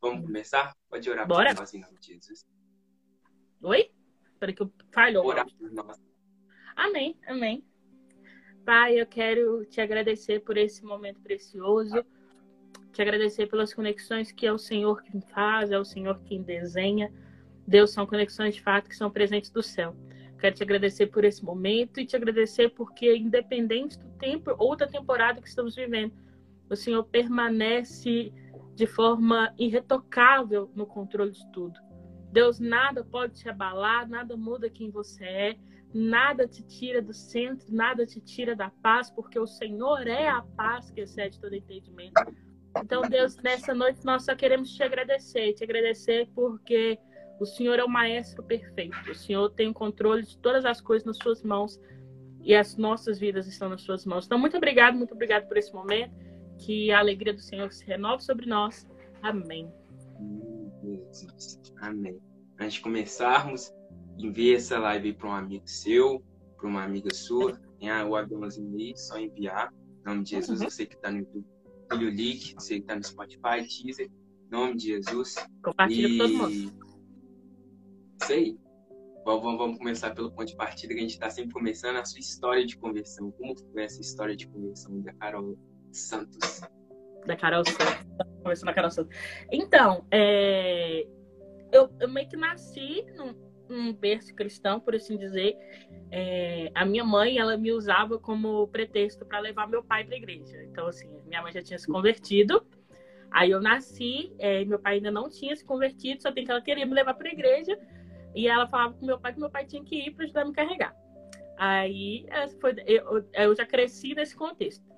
Vamos começar? Pode orar Bora. por nós em nome de Jesus. Oi? Espera que eu falhou. Orar por nós. Amém, amém. Pai, eu quero te agradecer por esse momento precioso, te agradecer pelas conexões que é o Senhor quem faz, é o Senhor quem desenha. Deus, são conexões de fato que são presentes do céu. Quero te agradecer por esse momento e te agradecer porque, independente do tempo ou da temporada que estamos vivendo, o Senhor permanece de forma irretocável no controle de tudo. Deus, nada pode te abalar, nada muda quem você é, nada te tira do centro, nada te tira da paz, porque o Senhor é a paz que excede todo entendimento. Então, Deus, nessa noite nós só queremos te agradecer, te agradecer porque o Senhor é o maestro perfeito. O Senhor tem o controle de todas as coisas nas suas mãos e as nossas vidas estão nas suas mãos. Então, muito obrigado, muito obrigado por esse momento. Que a alegria do Senhor se renove sobre nós. Amém. Amém. Antes de começarmos, envie essa live para um amigo seu, para uma amiga sua. Tem o aviãozinho aí, só enviar. Em nome de Jesus, Uhum. você que está no YouTube, o link. Você que está no Spotify, teaser. Em nome de Jesus. Compartilha com todo mundo. E... Isso aí. Vamos, vamos- vamos começar pelo ponto de partida, que a gente está sempre começando a sua história de conversão. Como foi essa história de conversão da Carol Santos? Da Carol Santos. Conversando com a Carol Santos. Então, é, eu, eu meio que nasci num, num berço cristão, por assim dizer. É, a minha mãe, ela me usava como pretexto para levar meu pai para a igreja. Então, assim, minha mãe já tinha se convertido. Aí eu nasci, é, meu pai ainda não tinha se convertido, só tem que ela queria me levar para a igreja. E ela falava com meu pai que meu pai tinha que ir para ajudar a me carregar. Aí foi, eu, eu já cresci nesse contexto.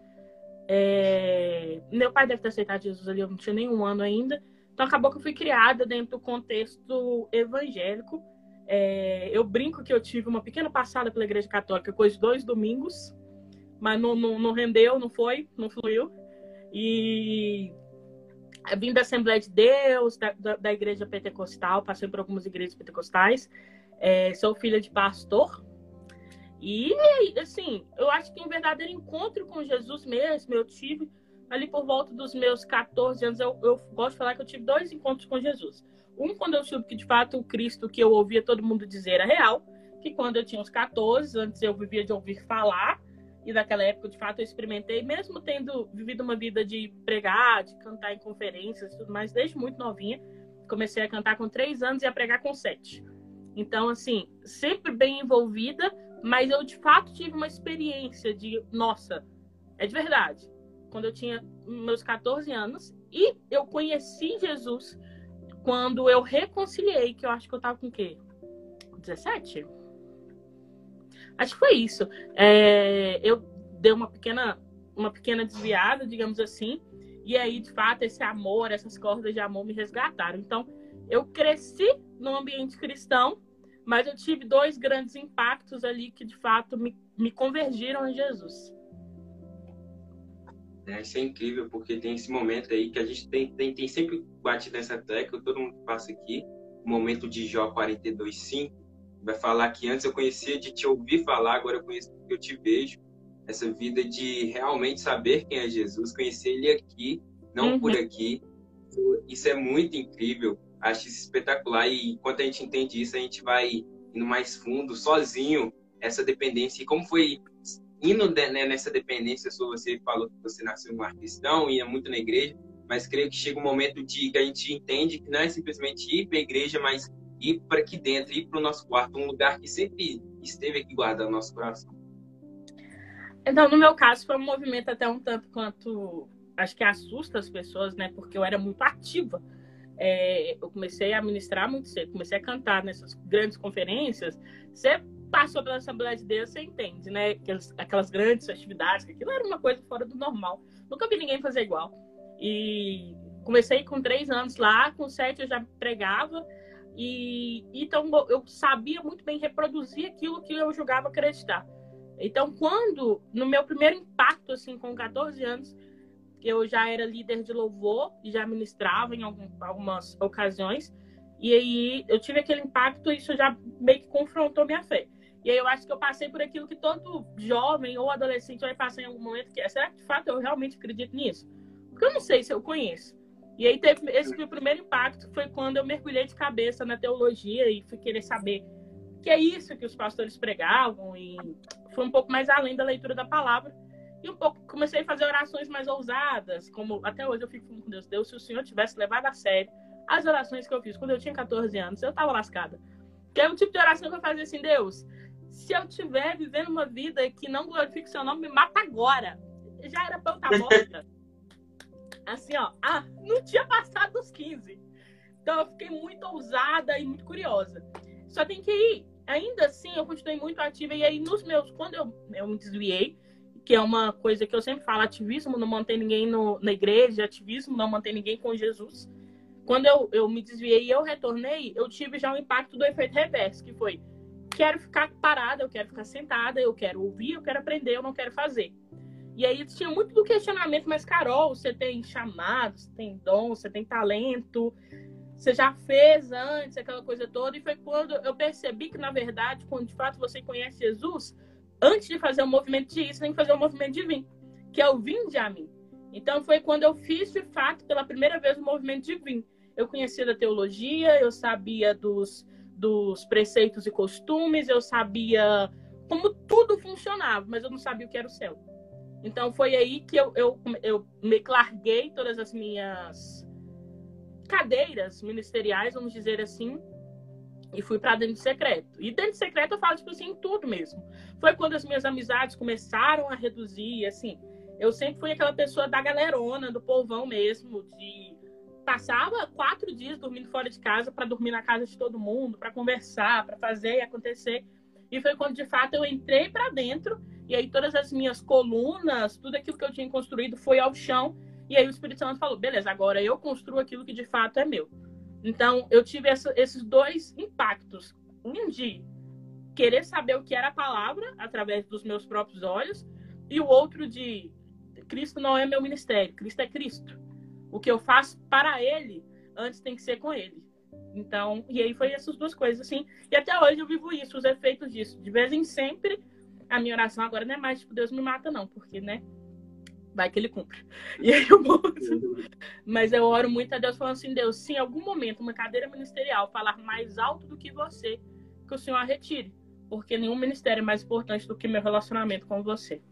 É, meu pai deve ter aceitado Jesus ali, eu não tinha nenhum ano ainda. Então acabou que eu fui criada dentro do contexto evangélico. É, eu brinco que eu tive uma pequena passada pela igreja católica, coisa de dois domingos, mas não, não, não rendeu, não foi, não fluiu. E vim da Assembleia de Deus, da, da, da igreja pentecostal, passei por algumas igrejas pentecostais. É, sou filha de pastor. E, assim, eu acho que um verdadeiro encontro com Jesus mesmo, eu tive ali por volta dos meus 14 anos. Eu, eu gosto de falar que eu tive dois encontros com Jesus. Um, quando eu soube que, de fato, o Cristo que eu ouvia todo mundo dizer era real, que quando eu tinha uns 14, antes eu vivia de ouvir falar, e naquela época, de fato, eu experimentei, mesmo tendo vivido uma vida de pregar, de cantar em conferências e tudo mais, desde muito novinha. Comecei a cantar com três anos e a pregar com sete. Então, assim, sempre bem envolvida, mas eu de fato tive uma experiência de, nossa, é de verdade. Quando eu tinha meus 14 anos e eu conheci Jesus quando eu reconciliei, que eu acho que eu tava com o quê? 17? Acho que foi isso. É, eu dei uma pequena, uma pequena desviada, digamos assim, e aí, de fato, esse amor, essas cordas de amor me resgataram. Então, eu cresci num ambiente cristão, mas eu tive dois grandes impactos ali que, de fato, me, me convergiram em Jesus. É, isso é incrível, porque tem esse momento aí que a gente tem, tem, tem sempre batido nessa tecla, todo mundo passa aqui, o momento de Jó 42,5, vai falar que antes eu conhecia de te ouvir falar, agora eu conheço porque eu te vejo. Essa vida de realmente saber quem é Jesus, conhecer ele aqui, não Uhum. por aqui. Isso é muito incrível, acho isso espetacular. E enquanto a gente entende isso, a gente vai indo mais fundo, sozinho, essa dependência. E como foi indo de- né, nessa dependência sua, você falou que você nasceu lar cristão, ia muito na igreja, mas creio que chega um momento de que a gente entende que não é simplesmente ir para a igreja, mas ir para aqui dentro, ir para o nosso quarto, um lugar que sempre esteve aqui guardado no nosso coração. Então, no meu caso, foi um movimento até um tanto quanto acho que assusta as pessoas, né? Porque eu era muito ativa. É, eu comecei a ministrar muito cedo, comecei a cantar nessas grandes conferências. Você passou pela Assembleia de Deus, você entende, né? Aquelas, aquelas grandes festividades, que aquilo era uma coisa fora do normal. Nunca vi ninguém fazer igual. E comecei com três anos lá, com sete eu já pregava. E então eu sabia muito bem reproduzir aquilo que eu julgava acreditar. Então, quando, no meu primeiro impacto, assim, com 14 anos, eu já era líder de louvor e já ministrava em algum, algumas ocasiões. E aí eu tive aquele impacto e isso já meio que confrontou minha fé. E aí eu acho que eu passei por aquilo que todo jovem ou adolescente vai passar em algum momento, que é, será que de fato eu realmente acredito nisso? Porque eu não sei se eu conheço. E aí teve esse meu primeiro impacto foi quando eu mergulhei de cabeça na teologia e fui querer saber que é isso que os pastores pregavam e foi um pouco mais além da leitura da palavra. E um pouco comecei a fazer orações mais ousadas, como até hoje eu fico falando com Deus, Deus, se o Senhor tivesse levado a sério as orações que eu fiz quando eu tinha 14 anos, eu tava lascada. Que é um tipo de oração que eu fazia assim, Deus, se eu estiver vivendo uma vida que não glorifique seu nome, me mata agora. Já era pra eu estar tá morta. Assim, ó, ah, não tinha passado dos 15. Então eu fiquei muito ousada e muito curiosa. Só tem que ir. Ainda assim, eu continuei muito ativa. E aí, nos meus. Quando eu, eu me desviei, que é uma coisa que eu sempre falo: ativismo não mantém ninguém no, na igreja, ativismo não mantém ninguém com Jesus. Quando eu, eu me desviei e eu retornei, eu tive já o impacto do efeito reverso, que foi: quero ficar parada, eu quero ficar sentada, eu quero ouvir, eu quero aprender, eu não quero fazer. E aí tinha muito do questionamento, mas Carol, você tem chamado, você tem dom, você tem talento, você já fez antes, aquela coisa toda. E foi quando eu percebi que, na verdade, quando de fato você conhece Jesus, antes de fazer o movimento de ir, você tem que fazer o movimento de vir, que é o vinde a mim. Então foi quando eu fiz, de fato, pela primeira vez o movimento de vir. Eu conhecia da teologia, eu sabia dos, dos preceitos e costumes, eu sabia como tudo funcionava, mas eu não sabia o que era o céu. Então foi aí que eu, eu, eu me larguei todas as minhas cadeiras ministeriais, vamos dizer assim, e fui para dentro de secreto. E dentro de secreto eu falo, tipo assim, tudo mesmo. Foi quando as minhas amizades começaram a reduzir, assim. Eu sempre fui aquela pessoa da galerona, do povão mesmo, de passava quatro dias dormindo fora de casa para dormir na casa de todo mundo, para conversar, para fazer e acontecer. E foi quando de fato eu entrei para dentro e aí todas as minhas colunas, tudo aquilo que eu tinha construído foi ao chão. E aí o Espírito Santo falou: beleza, agora eu construo aquilo que de fato é meu. Então eu tive essa, esses dois impactos. Um de querer saber o que era a palavra através dos meus próprios olhos, e o outro de Cristo não é meu ministério, Cristo é Cristo. O que eu faço para Ele antes tem que ser com Ele. Então, e aí foi essas duas coisas assim. E até hoje eu vivo isso, os efeitos disso. De vez em sempre a minha oração agora não é mais tipo, Deus me mata, não, porque, né? Vai que ele cumpre. E aí eu morro. Mas eu oro muito a Deus falando assim, Deus, se em algum momento uma cadeira ministerial falar mais alto do que você, que o Senhor a retire. Porque nenhum ministério é mais importante do que meu relacionamento com você.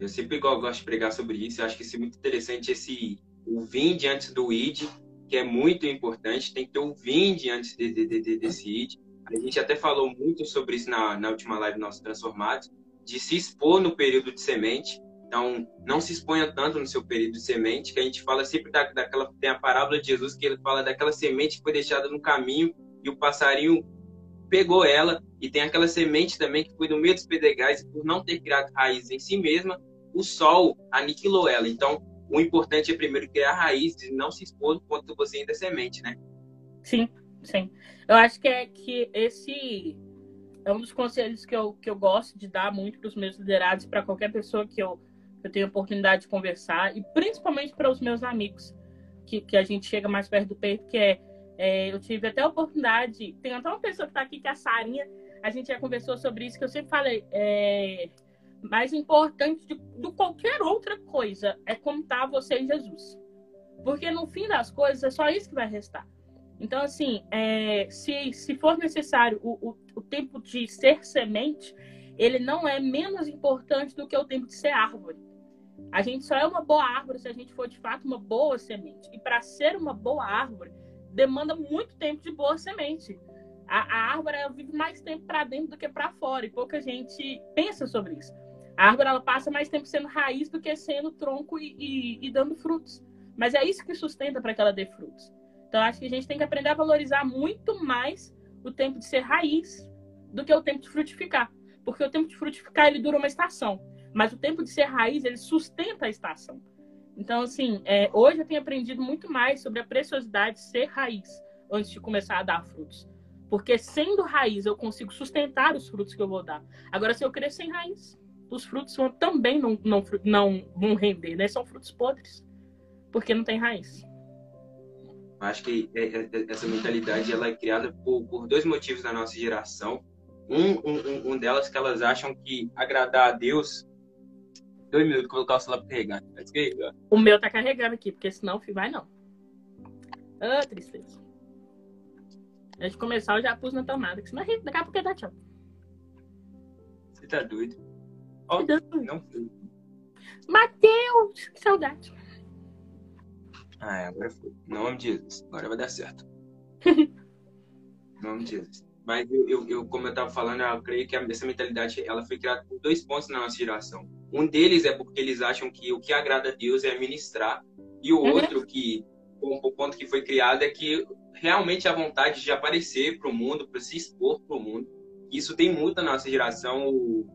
Eu sempre gosto de pregar sobre isso. Eu acho que isso é muito interessante, esse o vinde antes do id, que é muito importante. Tem que ter o vinde antes de, de, de, desse id. A gente até falou muito sobre isso na, na última live Nossos Transformados, de se expor no período de semente. Então, não se exponha tanto no seu período de semente, que a gente fala sempre da, daquela. Tem a parábola de Jesus que ele fala daquela semente que foi deixada no caminho e o passarinho pegou ela. E tem aquela semente também que foi no meio dos pedregais e por não ter criado raiz em si mesma, o sol aniquilou ela. Então, o importante é primeiro criar raiz e não se expor enquanto você ainda é semente, né? Sim. Sim. Eu acho que é que esse é um dos conselhos que eu, que eu gosto de dar muito para os meus liderados, para qualquer pessoa que eu, eu tenho oportunidade de conversar, e principalmente para os meus amigos, que, que a gente chega mais perto do peito, que é, é eu tive até a oportunidade, tem até uma pessoa que está aqui, que é a Sarinha, a gente já conversou sobre isso, que eu sempre falei, é, mais importante de, de qualquer outra coisa é como está você e Jesus. Porque no fim das coisas é só isso que vai restar. Então, assim, é, se, se for necessário o, o, o, tempo de ser semente, ele não é menos importante do que o tempo de ser árvore. A gente só é uma boa árvore se a gente for de fato uma boa semente. E para ser uma boa árvore, demanda muito tempo de boa semente. A, a árvore vive mais tempo para dentro do que para fora, e pouca gente pensa sobre isso. A árvore ela passa mais tempo sendo raiz do que sendo tronco e, e, e dando frutos. Mas é isso que sustenta para que ela dê frutos. Então, acho que a gente tem que aprender a valorizar muito mais o tempo de ser raiz do que o tempo de frutificar. Porque o tempo de frutificar, ele dura uma estação. Mas o tempo de ser raiz, ele sustenta a estação. Então, assim, é, hoje eu tenho aprendido muito mais sobre a preciosidade de ser raiz antes de começar a dar frutos. Porque sendo raiz, eu consigo sustentar os frutos que eu vou dar. Agora, se eu crescer sem raiz, os frutos vão, também não, não, não vão render, né? São frutos podres. Porque não tem raiz. Acho que é, é, é, essa mentalidade ela é criada por, por dois motivos na nossa geração. Um, um, um delas que elas acham que agradar a Deus dois minutos colocar o celular pra carregar. O meu tá carregando aqui, porque senão filho, vai não. Ah, tristeza. Antes de começar, eu já pus na tomada, que senão daqui a pouco dá tchau. Você tá doido? Ó, oh, não. Matheus! Que saudade. Ah, é, agora foi. Em nome de Jesus. Agora vai dar certo. em nome de Jesus. Mas eu, eu, eu, como eu estava falando, eu creio que essa mentalidade ela foi criada por dois pontos na nossa geração. Um deles é porque eles acham que o que agrada a Deus é ministrar. E o uhum. outro que o ponto que foi criado é que realmente a vontade de aparecer para o mundo, para se expor para o mundo. Isso tem muito na nossa geração,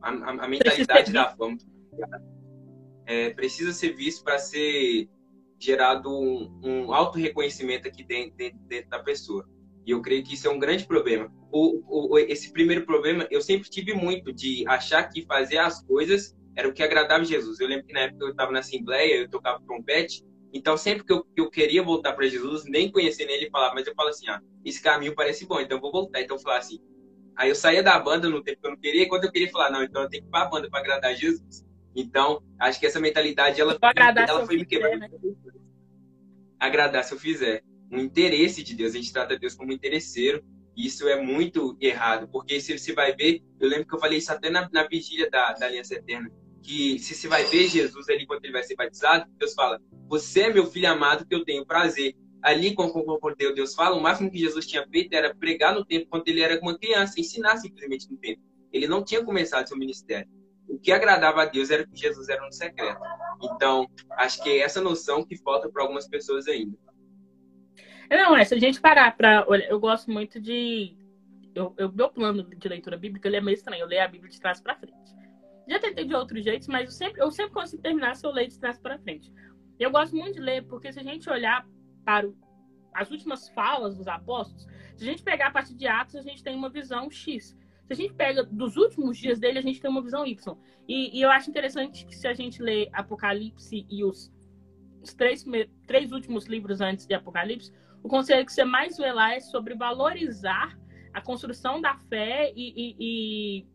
a, a, a mentalidade da fama. É, precisa ser visto para ser gerado um, um auto-reconhecimento aqui dentro, dentro, dentro, da pessoa. E eu creio que isso é um grande problema. O, o, esse primeiro problema, eu sempre tive muito de achar que fazer as coisas era o que agradava Jesus. Eu lembro que na época eu estava na Assembleia, eu tocava trompete, então, sempre que eu, que eu queria voltar para Jesus, nem conhecendo ele, falava, mas eu falo assim, ah, esse caminho parece bom, então eu vou voltar. Então, eu falava assim. Aí eu saía da banda no tempo que eu não queria, e quando eu queria falar, não, então eu tenho que ir para a banda para agradar Jesus. Então, acho que essa mentalidade, ela, ela foi me quebrando. Né? Agradar se eu fizer. Um interesse de Deus, a gente trata Deus como interesseiro, e isso é muito errado, porque se você vai ver, eu lembro que eu falei isso até na, na vigília da, da Aliança Eterna, que se você vai ver Jesus ali quando ele vai ser batizado, Deus fala: Você é meu filho amado que eu tenho prazer. Ali, quando Deus fala, o máximo que Jesus tinha feito era pregar no tempo quando ele era uma criança, ensinar simplesmente no tempo. Ele não tinha começado seu ministério. O que agradava a Deus era que Jesus era no secreto. Então, acho que é essa noção que falta para algumas pessoas ainda. Não, é, se a gente parar para. Eu gosto muito de. Eu, eu, meu plano de leitura bíblica ele é meio estranho. Eu leio a Bíblia de trás para frente. Já tentei de outros jeitos, mas eu sempre, eu sempre consigo terminar se eu ler de trás para frente. Eu gosto muito de ler, porque se a gente olhar para o, as últimas falas dos apóstolos, se a gente pegar a partir de Atos, a gente tem uma visão X. Se a gente pega dos últimos dias dele, a gente tem uma visão Y. E, e eu acho interessante que se a gente lê Apocalipse e os, os três, três últimos livros antes de Apocalipse, o conselho que você mais vê lá é sobre valorizar a construção da fé e, e, e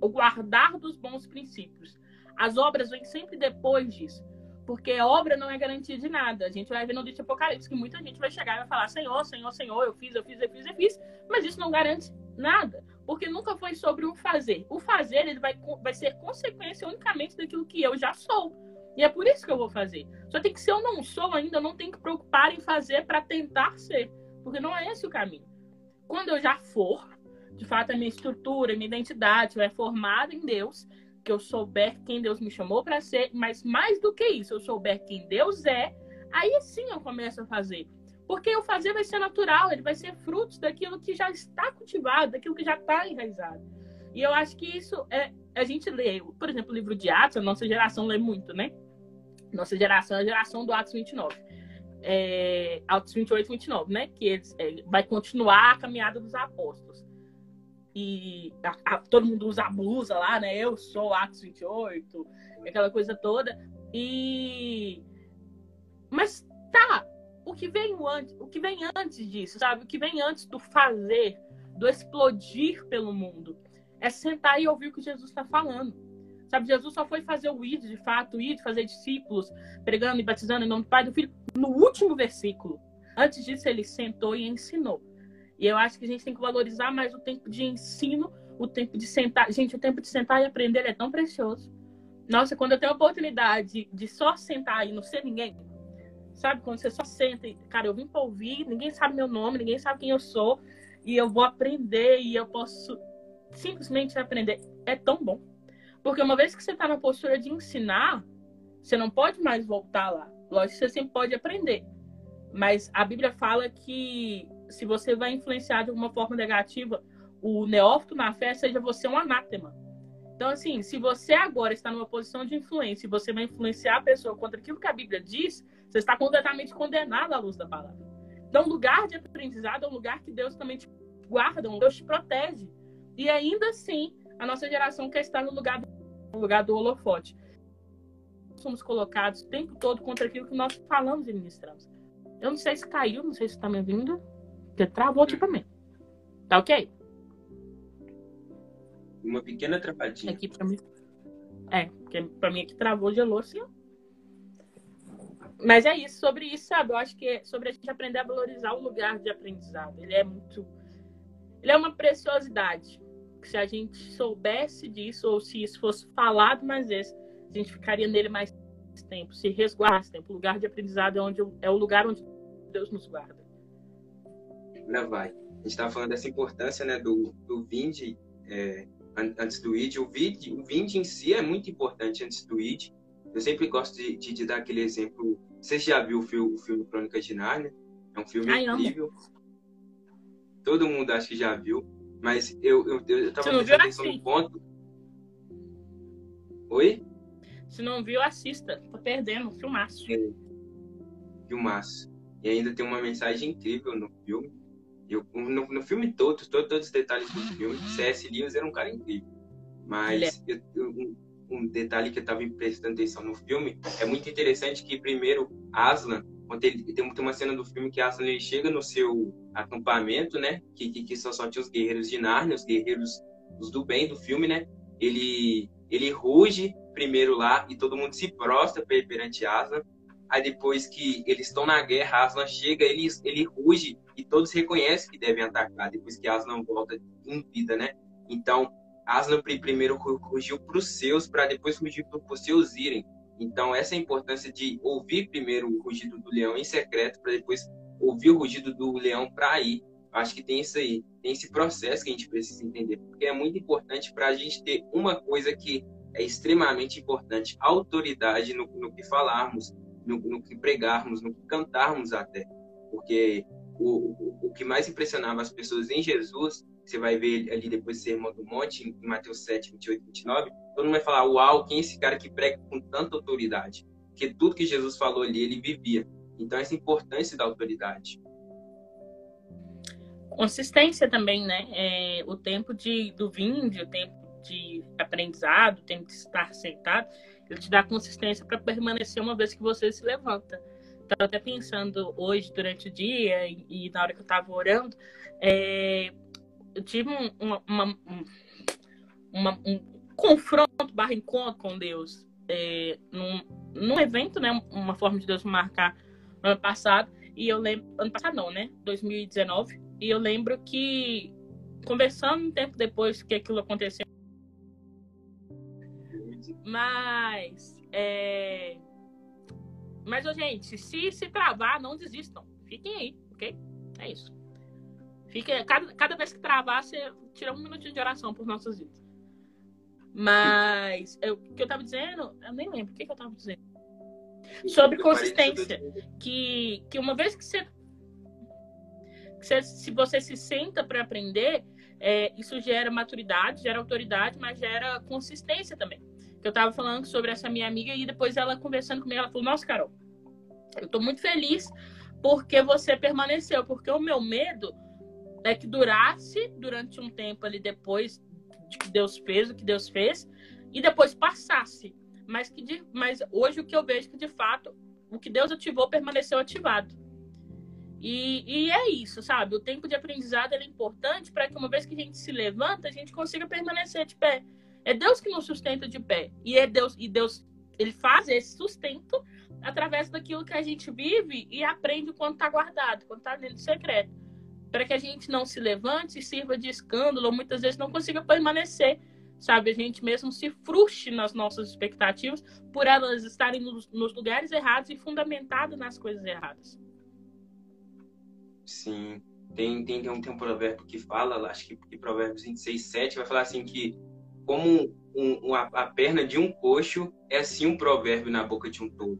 o guardar dos bons princípios. As obras vêm sempre depois disso. Porque obra não é garantia de nada. A gente vai ver no livro de Apocalipse que muita gente vai chegar e vai falar: Senhor, Senhor, Senhor, eu fiz, eu fiz, eu fiz, eu fiz. Mas isso não garante nada. Porque nunca foi sobre o fazer. O fazer ele vai, vai ser consequência unicamente daquilo que eu já sou. E é por isso que eu vou fazer. Só tem que, se eu não sou ainda, eu não tenho que preocupar em fazer para tentar ser. Porque não é esse o caminho. Quando eu já for, de fato a minha estrutura, a minha identidade é formada em Deus, que eu souber quem Deus me chamou para ser, mas mais do que isso, eu souber quem Deus é, aí sim eu começo a fazer. Porque o fazer vai ser natural, ele vai ser fruto daquilo que já está cultivado, daquilo que já está enraizado. E eu acho que isso é. A gente lê, por exemplo, o livro de Atos, a nossa geração lê muito, né? Nossa geração é a geração do Atos 29. É, Atos 28, 29, né? Que eles, é, vai continuar a caminhada dos apóstolos e a, a, todo mundo usa a blusa lá, né? Eu sou Atos 28, aquela coisa toda. E mas tá, o que vem antes, o que vem antes disso, sabe? O que vem antes do fazer, do explodir pelo mundo, é sentar e ouvir o que Jesus está falando. Sabe, Jesus só foi fazer o ir, de fato, ir, fazer discípulos, pregando e batizando em nome do Pai e do Filho, no último versículo. Antes disso, ele sentou e ensinou. E eu acho que a gente tem que valorizar mais o tempo de ensino, o tempo de sentar. Gente, o tempo de sentar e aprender é tão precioso. Nossa, quando eu tenho a oportunidade de só sentar e não ser ninguém, sabe? Quando você só senta e, cara, eu vim para ouvir, ninguém sabe meu nome, ninguém sabe quem eu sou, e eu vou aprender e eu posso simplesmente aprender. É tão bom. Porque uma vez que você está na postura de ensinar, você não pode mais voltar lá. Lógico você sempre pode aprender. Mas a Bíblia fala que se você vai influenciar de alguma forma negativa o neófito na fé, seja você um anátema. Então, assim, se você agora está numa posição de influência e você vai influenciar a pessoa contra aquilo que a Bíblia diz, você está completamente condenado à luz da palavra. Então, lugar de aprendizado é um lugar que Deus também te guarda, Deus te protege. E ainda assim, a nossa geração quer estar no lugar do, no lugar do holofote. Somos colocados o tempo todo contra aquilo que nós falamos e ministramos. Eu não sei se caiu, não sei se está me ouvindo. Porque travou aqui pra mim. Tá ok? Uma pequena travadinha. Aqui pra mim. É, porque pra mim aqui travou, gelou assim. Mas é isso, sobre isso, sabe? Eu acho que é sobre a gente aprender a valorizar o lugar de aprendizado. Ele é muito. Ele é uma preciosidade. Se a gente soubesse disso, ou se isso fosse falado mais vezes, a gente ficaria nele mais tempo, se resguardasse tempo. O lugar de aprendizado é, onde, é o lugar onde Deus nos guarda. Agora vai. A gente estava falando dessa importância né, do, do Vinde é, antes do ID. O Vinde, o Vinde em si é muito importante antes do ID. Eu sempre gosto de, de, de dar aquele exemplo você já viu o filme, o filme Crônicas de Nárnia? É um filme Ai, incrível. Amo. Todo mundo acho que já viu. Mas eu, eu, eu, eu tava prestando atenção no ponto. Oi? Se não viu, assista. Tá perdendo. Filmaço. É. Filmaço. E ainda tem uma mensagem incrível no filme. Eu, no, no filme todo, todo, todos os detalhes do filme, C.S. Lewis era um cara incrível. Mas é. eu, um detalhe que eu estava prestando atenção no filme, é muito interessante que primeiro Aslan, quando ele tem uma cena do filme que Aslan ele chega no seu acampamento, né, que, que, que só, só tinha os guerreiros de Narnia, os guerreiros os do bem do filme, né, ele ele ruge primeiro lá e todo mundo se prostra perante Aslan. Aí depois que eles estão na guerra, Aslan chega, ele, ele ruge e todos reconhecem que devem atacar depois que Aslan volta em vida, né? Então, Aslan primeiro rugiu para os seus, para depois rugir para os seus irem. Então, essa é a importância de ouvir primeiro o rugido do leão em secreto, para depois ouvir o rugido do leão para ir. Acho que tem isso aí, tem esse processo que a gente precisa entender, porque é muito importante para a gente ter uma coisa que é extremamente importante: autoridade no, no que falarmos, no, no, que pregarmos, no que cantarmos até. Porque o, o, que mais impressionava as pessoas em Jesus você vai ver ali depois do Sermão do Monte, em Mateus 7, 28 29, todo mundo vai falar, uau, quem é esse cara que prega com tanta autoridade? Porque tudo que Jesus falou ali, ele vivia. Então, essa importância da autoridade. Consistência também, né? É, o tempo de, do vinde, o tempo de aprendizado, o tempo de estar sentado, ele te dá consistência para permanecer uma vez que você se levanta. Estava até pensando hoje, durante o dia, e, e na hora que eu estava orando, é, eu tive um, uma, uma, uma, um confronto barra encontro com Deus é, num, num evento, né? Uma forma de Deus marcar no ano passado. E eu lembro. Ano passado não, né? 2019. E eu lembro que, conversando um tempo depois que aquilo aconteceu. Mas. É... Mas, gente, se se travar, não desistam. Fiquem aí, ok? É isso. Fica, cada, cada vez que travar, você tira um minutinho de oração por nossas vidas. Mas o que eu estava dizendo, eu nem lembro o que, que eu estava dizendo. Sobre consistência. Que, que uma vez que você, que você se você se senta para aprender, é, isso gera maturidade, gera autoridade, mas gera consistência também. Eu estava falando sobre essa minha amiga e depois ela conversando comigo, ela falou: Nossa, Carol, eu estou muito feliz porque você permaneceu, porque o meu medo é que durasse durante um tempo ali depois de que Deus fez o que Deus fez e depois passasse. Mas que de, mas hoje o que eu vejo é que de fato o que Deus ativou permaneceu ativado. E, e é isso, sabe? O tempo de aprendizado é importante para que uma vez que a gente se levanta, a gente consiga permanecer de pé. É Deus que nos sustenta de pé. E é Deus e Deus ele faz esse sustento através daquilo que a gente vive e aprende quando está guardado, quando está dentro do secreto para que a gente não se levante e sirva de escândalo, muitas vezes não consiga permanecer, sabe? A gente mesmo se frustre nas nossas expectativas por elas estarem nos, nos lugares errados e fundamentadas nas coisas erradas. Sim. Tem, tem, tem, um, tem um provérbio que fala, acho que, que Provérbios 26, 7, vai falar assim que como um, um, a, a, perna de um coxo é assim um provérbio na boca de um tolo.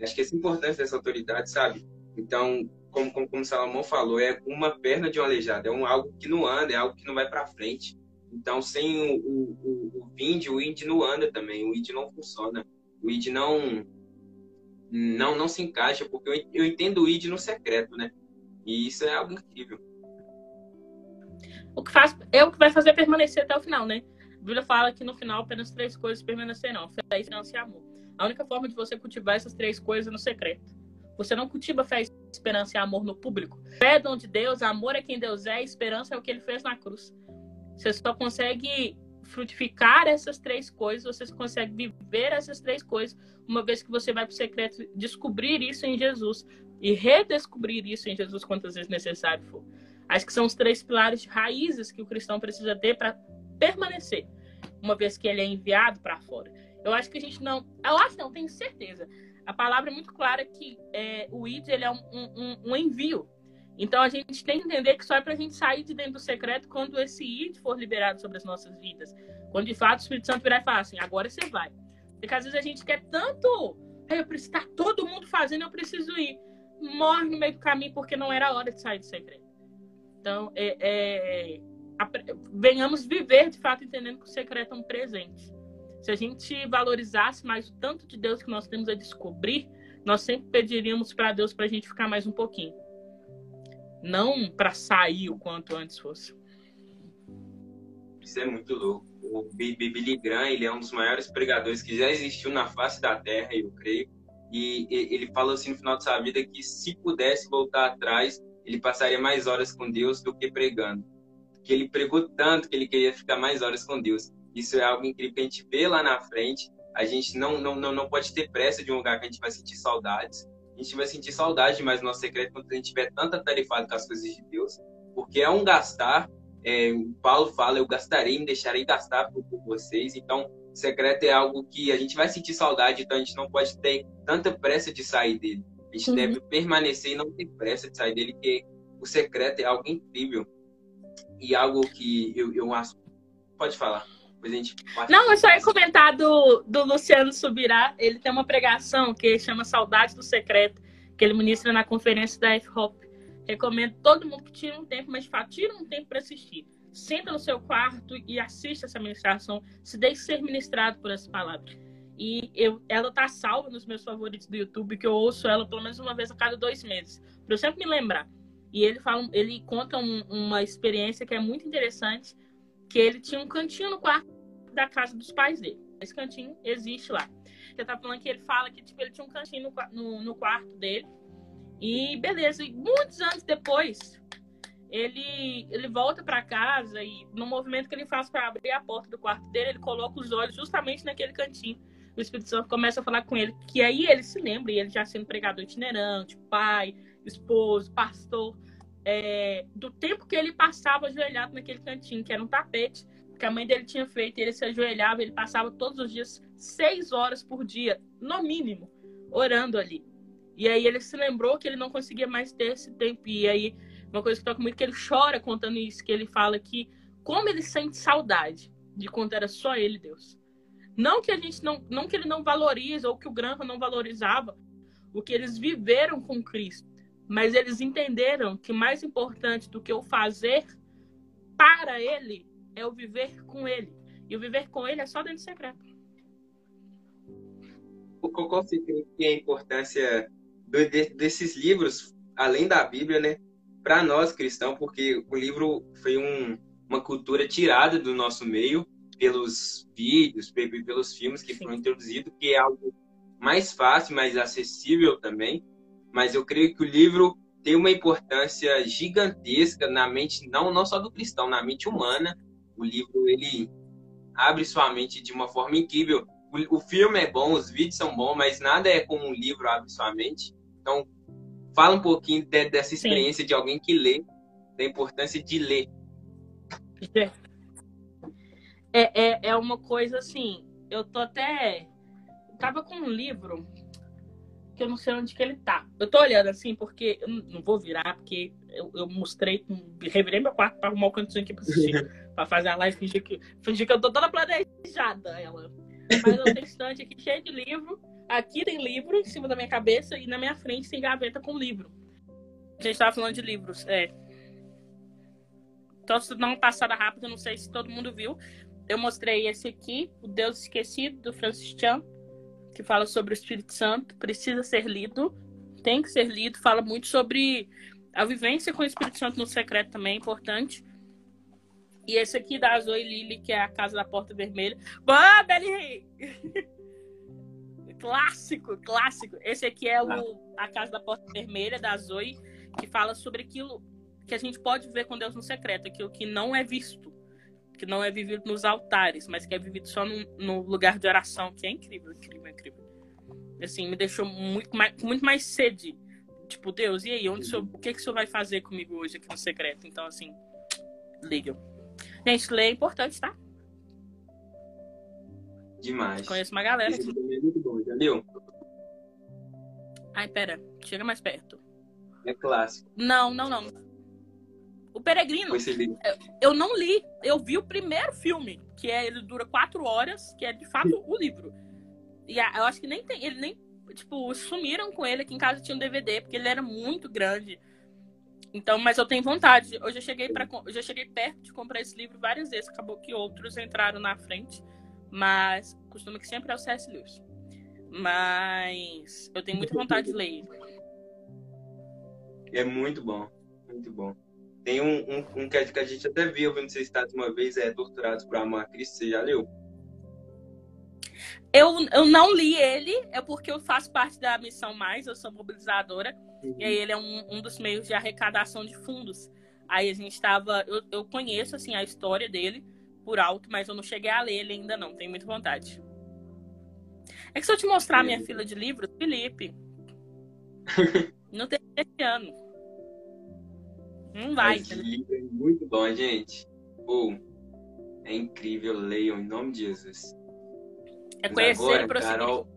Acho que essa importância dessa autoridade, sabe? Então, como, como, como Salomão falou, é uma perna de um aleijado, é um, algo que não anda, é algo que não vai para frente. Então, sem o, o, o, o VIND, o ID não anda também, o ID não funciona. O ID não, não, não se encaixa, porque eu, eu entendo o ID no secreto, né? E isso é algo incrível. O que faz é o que vai fazer permanecer até o final, né? A Bíblia fala que no final apenas três coisas permanecerão: fé, esperança e amor. A única forma de você cultivar essas três coisas é no secreto. Você não cultiva fé, esperança e amor no público. Fé é dom de Deus, amor é quem Deus é, esperança é o que ele fez na cruz. Você só consegue frutificar essas três coisas, você consegue viver essas três coisas, uma vez que você vai para o secreto descobrir isso em Jesus e redescobrir isso em Jesus quantas vezes necessário for. Acho que são os três pilares de raízes que o cristão precisa ter para permanecer, uma vez que ele é enviado para fora. Eu acho que a gente não. Eu acho não, tenho certeza. A palavra é muito clara que é, o ID ele é um, um, um, envio. Então a gente tem que entender que só é para a gente sair de dentro do secreto quando esse ID for liberado sobre as nossas vidas. Quando de fato o Espírito Santo virar e falar assim: agora você vai. Porque às vezes a gente quer tanto. Eu preciso estar todo mundo fazendo, eu preciso ir. Morre no meio do caminho porque não era a hora de sair do secreto. Então, é, é, venhamos viver de fato entendendo que o secreto é um presente. Se a gente valorizasse mais o tanto de Deus que nós temos a descobrir, nós sempre pediríamos para Deus para a gente ficar mais um pouquinho. Não para sair o quanto antes fosse. Isso é muito louco. O Billy Graham, ele é um dos maiores pregadores que já existiu na face da Terra, eu creio. E ele falou assim no final de sua vida que se pudesse voltar atrás, ele passaria mais horas com Deus do que pregando. Que ele pregou tanto que ele queria ficar mais horas com Deus. Isso é algo incrível que a gente vê lá na frente. A gente não, não, não, não pode ter pressa de um lugar que a gente vai sentir saudades. A gente vai sentir saudade mais no nosso secreto quando a gente tiver tanta tarefado com as coisas de Deus. Porque é um gastar. É, Paulo fala, eu gastarei, me deixarei gastar por, por vocês. Então, secreto é algo que a gente vai sentir saudade, então a gente não pode ter tanta pressa de sair dele. A gente uhum. deve permanecer e não ter pressa de sair dele, porque o secreto é algo incrível e algo que eu, eu acho. Pode falar. Depois a gente Não, eu só ia comentar do, do Luciano Subirá. Ele tem uma pregação que chama Saudade do Secreto, que ele ministra na conferência da F-Hop. Recomendo todo mundo que tire um tempo, mas de fato, tira um tempo para assistir. Senta no seu quarto e assista essa ministração. Se deixe ser ministrado por essa palavra. E eu, ela tá salva nos meus favoritos do YouTube, que eu ouço ela pelo menos uma vez a cada dois meses. Pra eu sempre me lembrar. E ele fala, ele conta um, uma experiência que é muito interessante, que ele tinha um cantinho no quarto da casa dos pais dele. Esse cantinho existe lá. Você tá falando que ele fala que tipo, ele tinha um cantinho no, no, no quarto dele. E beleza, e muitos anos depois, ele, ele volta para casa e no movimento que ele faz para abrir a porta do quarto dele, ele coloca os olhos justamente naquele cantinho o Espírito Santo começa a falar com ele, que aí ele se lembra, e ele já sendo pregador itinerante, pai, esposo, pastor, é, do tempo que ele passava ajoelhado naquele cantinho, que era um tapete que a mãe dele tinha feito, ele se ajoelhava, ele passava todos os dias seis horas por dia, no mínimo, orando ali. E aí ele se lembrou que ele não conseguia mais ter esse tempo. E aí, uma coisa que toca muito, que ele chora contando isso, que ele fala que como ele sente saudade de quando era só ele Deus. Não que a gente não, não que ele não valoriza ou que o Graham não valorizava o que eles viveram com Cristo, mas eles entenderam que mais importante do que o fazer para ele é o viver com ele. E o viver com ele é só dentro do secreto. Qual você que é a importância do, de, desses livros, além da Bíblia, né? Para nós cristãos, porque o livro foi um, uma cultura tirada do nosso meio pelos vídeos, pelos filmes que foram introduzidos, que é algo mais fácil, mais acessível também. Mas eu creio que o livro tem uma importância gigantesca na mente, não, não só do cristão, na mente humana. O livro, ele abre sua mente de uma forma incrível. O, o filme é bom, os vídeos são bons, mas nada é como um livro abre sua mente. Então, fala um pouquinho de, dessa experiência Sim. de alguém que lê, da importância de ler. É, é, é uma coisa assim. Eu tô até. Tava com um livro que eu não sei onde que ele tá. Eu tô olhando assim porque eu não vou virar, porque eu, eu mostrei, revirei meu quarto pra arrumar o cantinho aqui pra assistir, pra fazer a live, fingir que, fingir que eu tô toda planejada, ela. Mas eu tenho estante aqui cheio de livro. Aqui tem livro em cima da minha cabeça e na minha frente tem gaveta com livro. A gente tava falando de livros, é. Então, se uma passada rápida, não sei se todo mundo viu, eu mostrei esse aqui, O Deus Esquecido, do Francis Chan, que fala sobre o Espírito Santo. Precisa ser lido, tem que ser lido. Fala muito sobre a vivência com o Espírito Santo no secreto também, é importante. E esse aqui da Zoe Lily, que é a Casa da Porta Vermelha. Boa, Belly! clássico, clássico. Esse aqui é o, a Casa da Porta Vermelha, da Zoe, que fala sobre aquilo que a gente pode ver com Deus no secreto, aquilo que não é visto que não é vivido nos altares, mas que é vivido só no, no lugar de oração, que é incrível, incrível, incrível. Assim, me deixou muito mais, muito mais sede. Tipo, Deus, e aí, onde o, senhor, o que, que o senhor vai fazer comigo hoje aqui no secreto? Então, assim, liga. Gente, ler é importante, tá? Demais. Conheço uma galera. Esse aqui é muito bom, já leu? Ai, pera, chega mais perto. É clássico. Não, não, não. Peregrino. Você Eu não li. Eu vi o primeiro filme, que é ele dura quatro horas, que é de fato o livro. E eu acho que nem tem. Ele nem. Tipo, sumiram com ele aqui em casa tinha um DVD, porque ele era muito grande. Então, mas eu tenho vontade. Eu já cheguei para eu já cheguei perto de comprar esse livro várias vezes. Acabou que outros entraram na frente. Mas costuma que sempre é o C.S. Lewis. Mas eu tenho muita vontade de ler ele. É muito bom, muito bom. Tem um, um, um que a gente até viu, não sei se está uma vez, é Torturados por Amor a Cristo, você já leu? Eu, eu não li ele, é porque eu faço parte da Missão Mais, eu sou mobilizadora. E aí ele é um, um dos meios de arrecadação de fundos. Aí a gente estava. Eu, eu conheço assim a história dele por alto, mas eu não cheguei a ler ele ainda não. Tenho muita vontade. É que se eu te mostrar a minha Sim. fila de livros, Felipe. não tem esse ano. Não vai. Esse livro é muito bom, gente. Pô, é incrível, leiam em nome de Jesus. É conhecer agora, e prosseguir. Carol,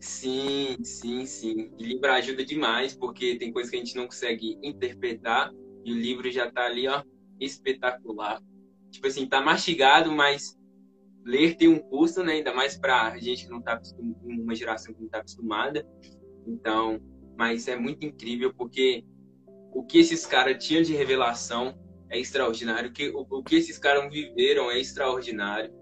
Sim, sim, sim. E livro ajuda demais, porque tem coisas que a gente não consegue interpretar e o livro já tá ali, ó, espetacular. Tipo assim, tá mastigado, mas ler tem um custo, né? Ainda mais pra gente que não tá acostum- uma geração que não tá acostumada. Então, mas é muito incrível porque o que esses caras tinham de revelação é extraordinário, o que, o, o que esses caras viveram é extraordinário.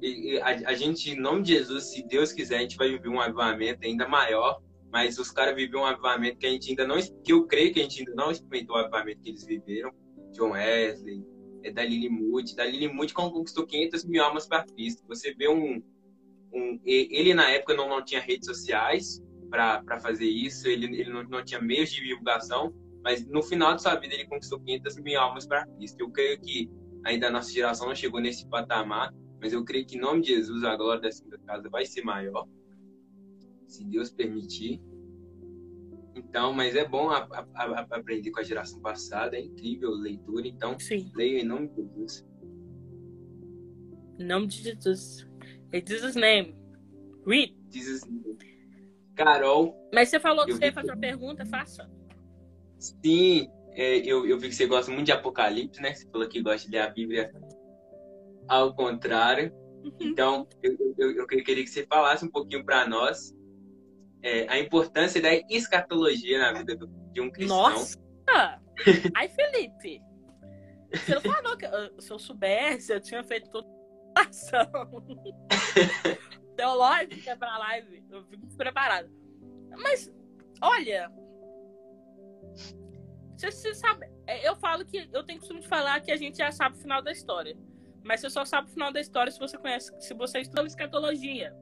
E, e a, a gente, em nome de Jesus, se Deus quiser, a gente vai viver um avivamento ainda maior. Mas os caras viveram um avivamento que a gente ainda não, que eu creio que a gente ainda não experimentou o avivamento que eles viveram. John Wesley, é da Lily Moody. Da Lily Moody conquistou 500 mil almas para Cristo. Você vê um, um, ele na época não, não tinha redes sociais para fazer isso. Ele, ele não, não tinha meios de divulgação. Mas no final de sua vida ele conquistou 500 mil almas para Cristo. Eu creio que ainda a nossa geração não chegou nesse patamar. Mas eu creio que em nome de Jesus a glória dessa casa vai ser maior, se Deus permitir. Então, mas é bom a- a- a- aprender com a geração passada, é incrível a leitura. Então, Sim. leio em nome de Jesus. Em nome de Jesus. In Jesus' name. Read. Diz assim, Carol, Mas você falou que você ia fazer uma pergunta, faça. Sim, é, eu, eu vi que você gosta muito de Apocalipse, né? Você falou que gosta de ler a Bíblia ao contrário. Então, eu, eu, eu queria que você falasse um pouquinho para nós é, a importância da escatologia na vida do- de um cristão. Nossa! Ai, Felipe! Você não falou que se eu soubesse, eu tinha feito toda a ação teológica pra live. Eu fico despreparada. Mas, olha. Você, você sabe. é, Eu falo que. Eu tenho costume de falar que a gente já sabe o final da história. Mas você só sabe o final da história se você conhece. Se você estuda escatologia.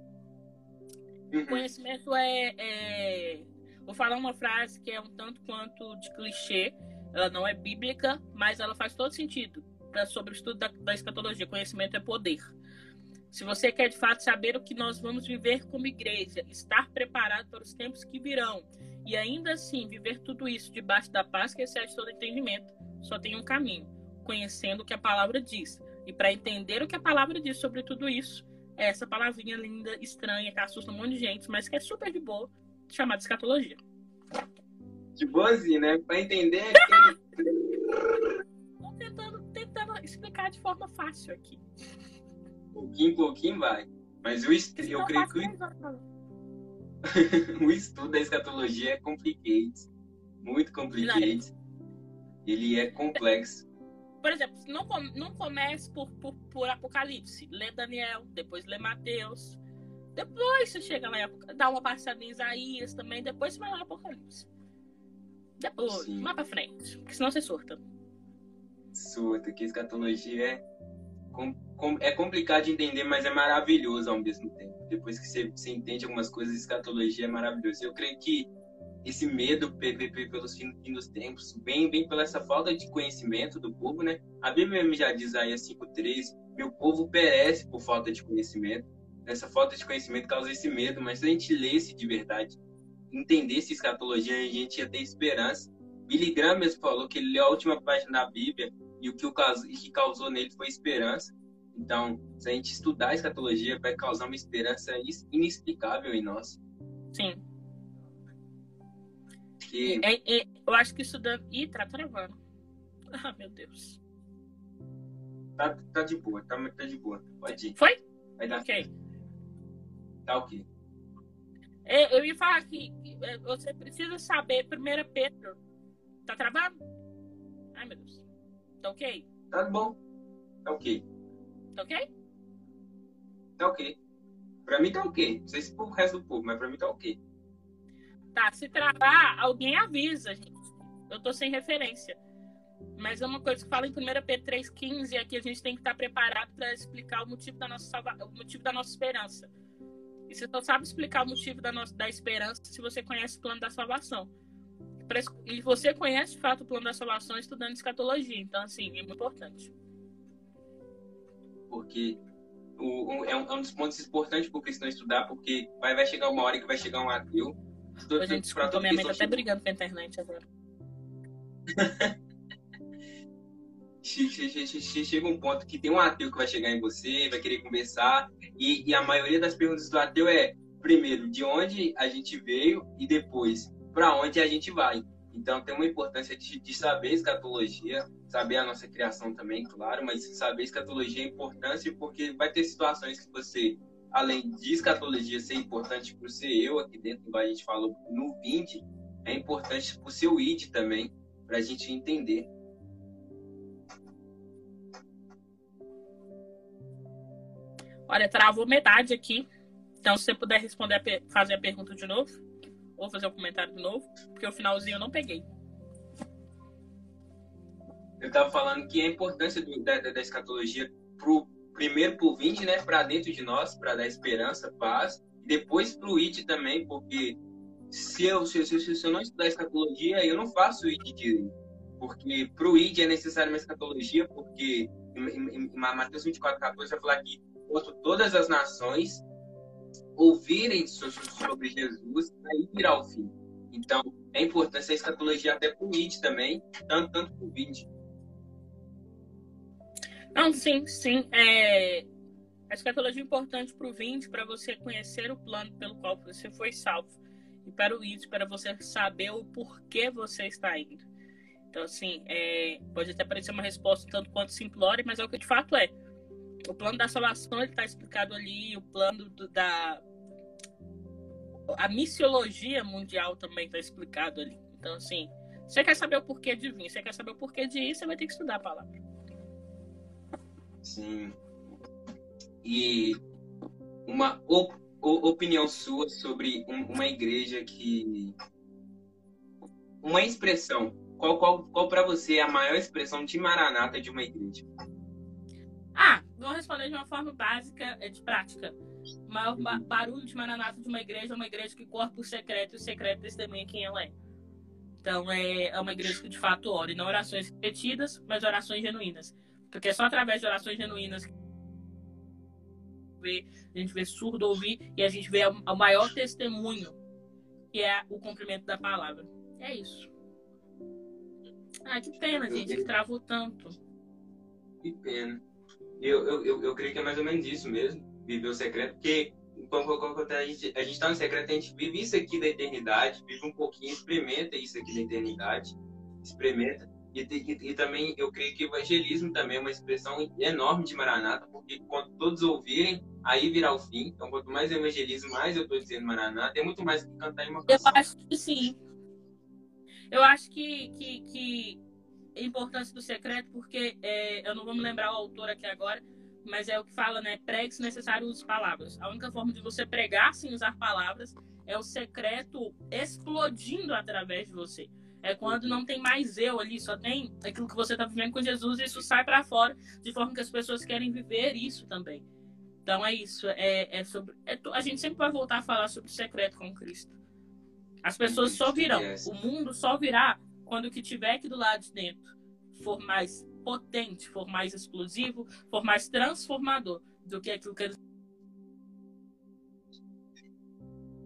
Uhum. Conhecimento é, é- Vou falar uma frase que é um tanto quanto de clichê. Ela não é bíblica, mas ela faz todo sentido pra, sobre o estudo da, da escatologia. Conhecimento é poder. Se você quer de fato saber o que nós vamos viver como igreja, estar preparado para os tempos que virão e ainda assim viver tudo isso debaixo da paz que excede todo entendimento, só tem um caminho: conhecendo o que a palavra diz. E para entender o que a palavra diz sobre tudo isso, é essa palavrinha linda, estranha, que assusta um monte de gente, mas que é super de boa, chamada escatologia. De boazinha, né? Pra entender aquele... Tentando, tentando explicar de forma fácil aqui. pouquinho pouquinho vai. Mas eu, eu creio que. o, estudo da escatologia é complicado. Muito complicado. Ele é complexo. Por exemplo, não, não comece por, por, por Apocalipse. Lê Daniel, depois lê Mateus. Depois você chega lá em Apoca- dá uma passada em Isaías também, depois você vai lá em Apocalipse. Depois, Sim. mais pra frente. Porque senão você surta. Surta, que escatologia é, com- com- é complicado de entender, mas é maravilhoso ao mesmo tempo. Depois que você, você entende algumas coisas, escatologia é maravilhoso. Eu creio que esse medo pelos fim dos tempos, vem, vem pela essa falta de conhecimento do povo, né? A Bíblia já diz aí, 5.3, meu povo perece por falta de conhecimento. Essa falta de conhecimento causa esse medo, mas se a gente lesse de verdade, entendesse escatologia, a gente ia ter esperança. Billy Graham mesmo falou que ele leu a última página da Bíblia e o que, o que causou nele foi esperança. Então, se a gente estudar a escatologia, vai causar uma esperança inexplicável em nós. Sim. E... É, é, eu acho que estudando. Ih, tá travando. Ah, meu Deus. Tá, tá de boa, tá, tá de boa. Pode ir. Foi? Vai dar ok. Tá ok. É, eu ia falar que é, você precisa saber, 1 Pedro. Tá travando? Ai, meu Deus. Tá ok? Tá bom. Tá ok. Tá ok? Tá ok. Pra mim tá ok. Não sei se pro resto do povo, mas pra mim tá ok. Tá, se travar, alguém avisa, gente. Eu tô sem referência. Mas é uma coisa que fala em 1 Pedro 3,15 é que a gente tem que estar preparado para explicar o motivo da nossa salva... o motivo da nossa esperança. E você só sabe explicar o motivo da, nossa... da esperança se você conhece o plano da salvação. E você conhece, de fato, o plano da salvação estudando escatologia. Então, assim, é muito importante. Porque o, o, é, um, é, um, dos pontos importantes para o cristão estudar, porque vai, vai chegar uma hora que vai chegar um ateu. Tô, gente, desculpa, minha mãe tá até brigando com a internet agora. chega um ponto que tem um ateu que vai chegar em você, vai querer conversar, e, e, a maioria das perguntas do ateu é, primeiro, de onde a gente veio, e depois, para onde a gente vai. Então, tem uma importância de, de, saber escatologia, saber a nossa criação também, claro, mas saber escatologia é importante porque vai ter situações que você, além de escatologia ser importante para o ser eu aqui dentro, igual a gente falou no 20, é importante para o seu id também, para a gente entender. Olha, travou metade aqui. Então, se você puder responder, fazer a pergunta de novo. Vou fazer um comentário de novo, porque o finalzinho eu não peguei. Eu estava falando que a importância do, da, da escatologia pro, primeiro para o 20, né, para dentro de nós, para dar esperança, paz, e depois para o IT também, porque se eu, se, se, se eu não estudar escatologia, eu não faço o IT direito. Porque para o ID é necessário uma escatologia, porque em, em, em Mateus 24, 14 vai falar que todas as nações ouvirem sobre Jesus, aí virá o fim. Então, é importante a escatologia até para o ID também, tanto, tanto para o 20. Não, sim, sim. É... A escatologia é importante para o 20, para você conhecer o plano pelo qual você foi salvo. E para o ID, para você saber o porquê você está indo. Então, assim, é... pode até parecer uma resposta tanto quanto simplória, mas é o que de fato é. O plano da salvação está explicado ali, o plano do, da, a missiologia mundial também está explicado ali. Então, assim, você quer saber o porquê de vir, você quer saber o porquê de ir, você vai ter que estudar a palavra. Sim. E uma op opinião sua sobre um, uma igreja que. Uma expressão. Qual, qual, qual para você é a maior expressão de maranata de uma igreja? Ah, vou responder de uma forma básica, é de prática. O maior barulho de maranata de uma igreja é uma igreja que corre por secreto e o secreto testemunha quem ela é. Então, é, é uma igreja que de fato ora, e não orações repetidas, mas orações genuínas. Porque é só através de orações genuínas que a gente vê surdo ouvir e a gente vê o maior testemunho, que é o cumprimento da palavra. É isso. Ah, que pena, gente, que travou tanto. Que pena. Eu, eu, eu, eu creio que é mais ou menos isso mesmo viver o secreto, porque quando a gente a está no secreto, a gente vive isso aqui da eternidade, vive um pouquinho, experimenta isso aqui da eternidade, experimenta. E, e, e, também eu creio que o evangelismo também é uma expressão enorme de Maranata, porque quando todos ouvirem, aí virá o fim. Então, quanto mais evangelismo, mais eu estou dizendo Maranata. É muito mais que cantar em uma canção. Eu acho que sim. Eu acho que, que, que a importância do secreto, porque é, eu não vou me lembrar o autor aqui agora, mas é o que fala, né? Pregue se necessário use palavras. A única forma de você pregar sem usar palavras é o secreto explodindo através de você. É quando não tem mais eu ali, só tem aquilo que você está vivendo com Jesus e isso sai para fora, de forma que as pessoas querem viver isso também. Então é isso. É, é sobre. É, a gente sempre vai voltar a falar sobre o secreto com Cristo. As pessoas só virão. O mundo só virá quando o que tiver aqui do lado de dentro for mais potente, for mais explosivo, for mais transformador do que aquilo que eles.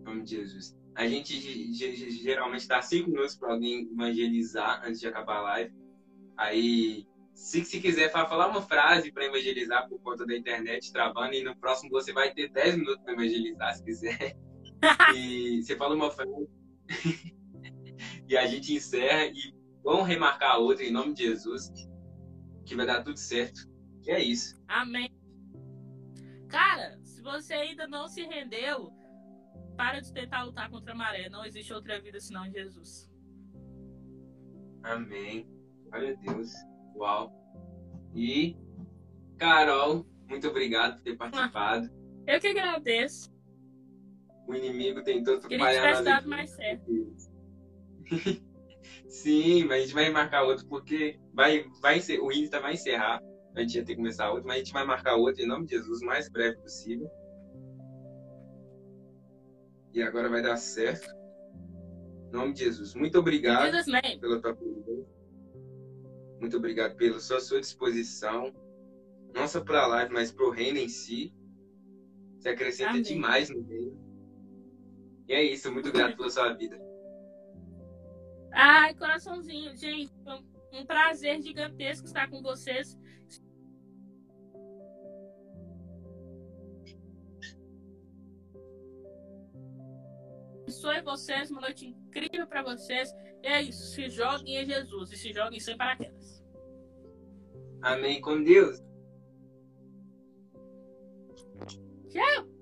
Em nome de Jesus. A gente geralmente dá cinco minutos para alguém evangelizar antes de acabar a live. Aí, se, se quiser falar uma frase para evangelizar por conta da internet travando, e no próximo você vai ter 10 minutos para evangelizar, se quiser. e você fala uma frase. e a gente encerra e vamos remarcar a outra em nome de Jesus, que vai dar tudo certo. E é isso. Amém. Cara, se você ainda não se rendeu, para de tentar lutar contra a maré. Não existe outra vida senão Jesus. Amém. Glória a Deus. Uau. E, Carol, muito obrigado por ter participado. Eu que agradeço. O inimigo tentou atrapalhar Queria dado mais certo. Sim, mas a gente vai marcar outro porque vai, vai ser, o Insta vai encerrar. A gente ia ter que começar outro, mas a gente vai marcar outro em nome de Jesus o mais breve possível. E agora vai dar certo. Em nome de Jesus. Muito obrigado pela tua pergunta. Muito obrigado pela sua, sua disposição. Não só para a live, mas para o reino em si. Você acrescenta Amém. demais no reino. E é isso. Muito grato pela sua vida. Ai, coraçãozinho, gente. Um prazer gigantesco estar com vocês. Abençoe vocês, uma noite incrível para vocês. E é isso, se joguem em Jesus e se joguem sem paraquedas. Amém com Deus. Tchau.